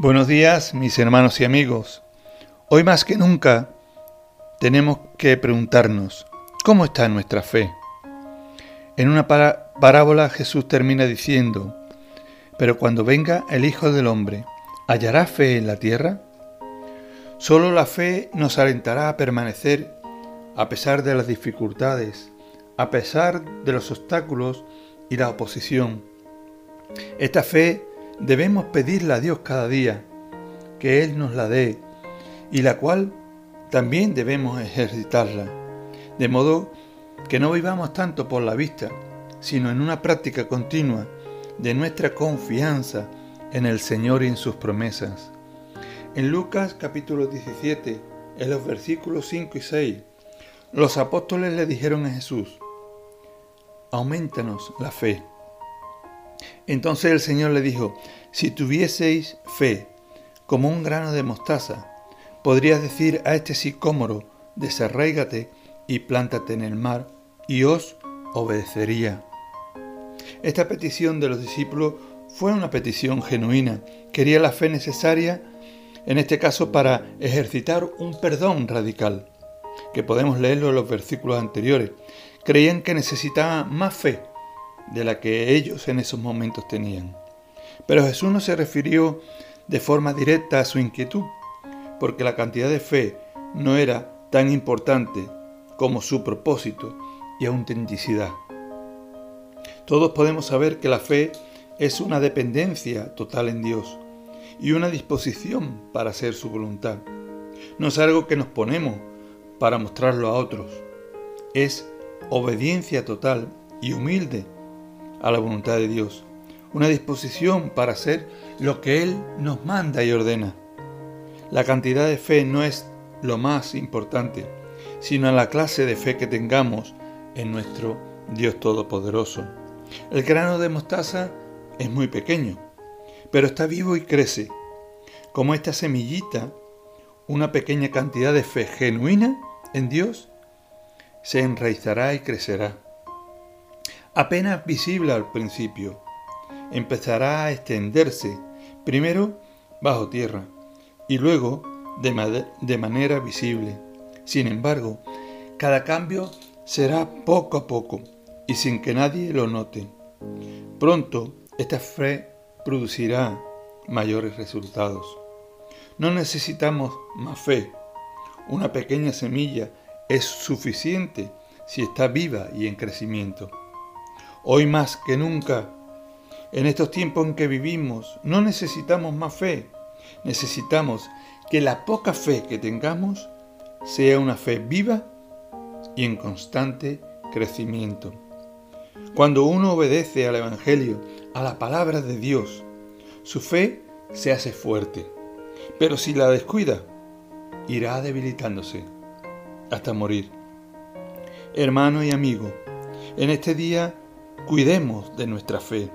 Buenos días, mis hermanos y amigos. Hoy más que nunca tenemos que preguntarnos, ¿cómo está nuestra fe? En una parábola Jesús termina diciendo, pero cuando venga el Hijo del Hombre, ¿hallará fe en la tierra? Solo la fe nos alentará a permanecer a pesar de las dificultades, a pesar de los obstáculos y la oposición. Esta fe debemos pedirle a Dios cada día, que Él nos la dé, y la cual también debemos ejercitarla, de modo que no vivamos tanto por la vista, sino en una práctica continua de nuestra confianza en el Señor y en sus promesas. En Lucas capítulo 17, en los versículos 5 y 6, los apóstoles le dijeron a Jesús, aumentanos la fe. Entonces el Señor le dijo, si tuvieseis fe como un grano de mostaza, podrías decir a este sicómoro, desarraigate y plántate en el mar, y os obedecería. Esta petición de los discípulos fue una petición genuina. Quería la fe necesaria, en este caso, para ejercitar un perdón radical, que podemos leerlo en los versículos anteriores. Creían que necesitaban más fe de la que ellos en esos momentos tenían. Pero Jesús no se refirió de forma directa a su inquietud, porque la cantidad de fe no era tan importante como su propósito y autenticidad. Todos podemos saber que la fe es una dependencia total en Dios y una disposición para hacer su voluntad. No es algo que nos ponemos para mostrarlo a otros. Es obediencia total y humilde a la voluntad de Dios, una disposición para hacer lo que Él nos manda y ordena. La cantidad de fe no es lo más importante, sino la clase de fe que tengamos en nuestro Dios Todopoderoso. El grano de mostaza es muy pequeño, pero está vivo y crece. Como esta semillita, una pequeña cantidad de fe genuina en Dios se enraizará y crecerá apenas visible al principio. Empezará a extenderse, primero bajo tierra y luego de, manera visible. Sin embargo, cada cambio será poco a poco y sin que nadie lo note. Pronto esta fe producirá mayores resultados. No necesitamos más fe. Una pequeña semilla es suficiente si está viva y en crecimiento. Hoy más que nunca, en estos tiempos en que vivimos, no necesitamos más fe, necesitamos que la poca fe que tengamos sea una fe viva y en constante crecimiento. Cuando uno obedece al Evangelio, a la palabra de Dios, su fe se hace fuerte, pero si la descuida, irá debilitándose hasta morir. Hermano y amigo, en este día Cuidemos de nuestra fe,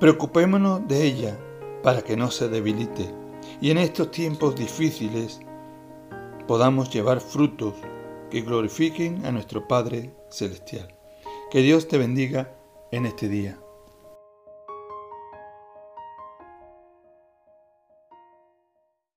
preocupémonos de ella para que no se debilite y en estos tiempos difíciles podamos llevar frutos que glorifiquen a nuestro Padre Celestial. Que Dios te bendiga en este día.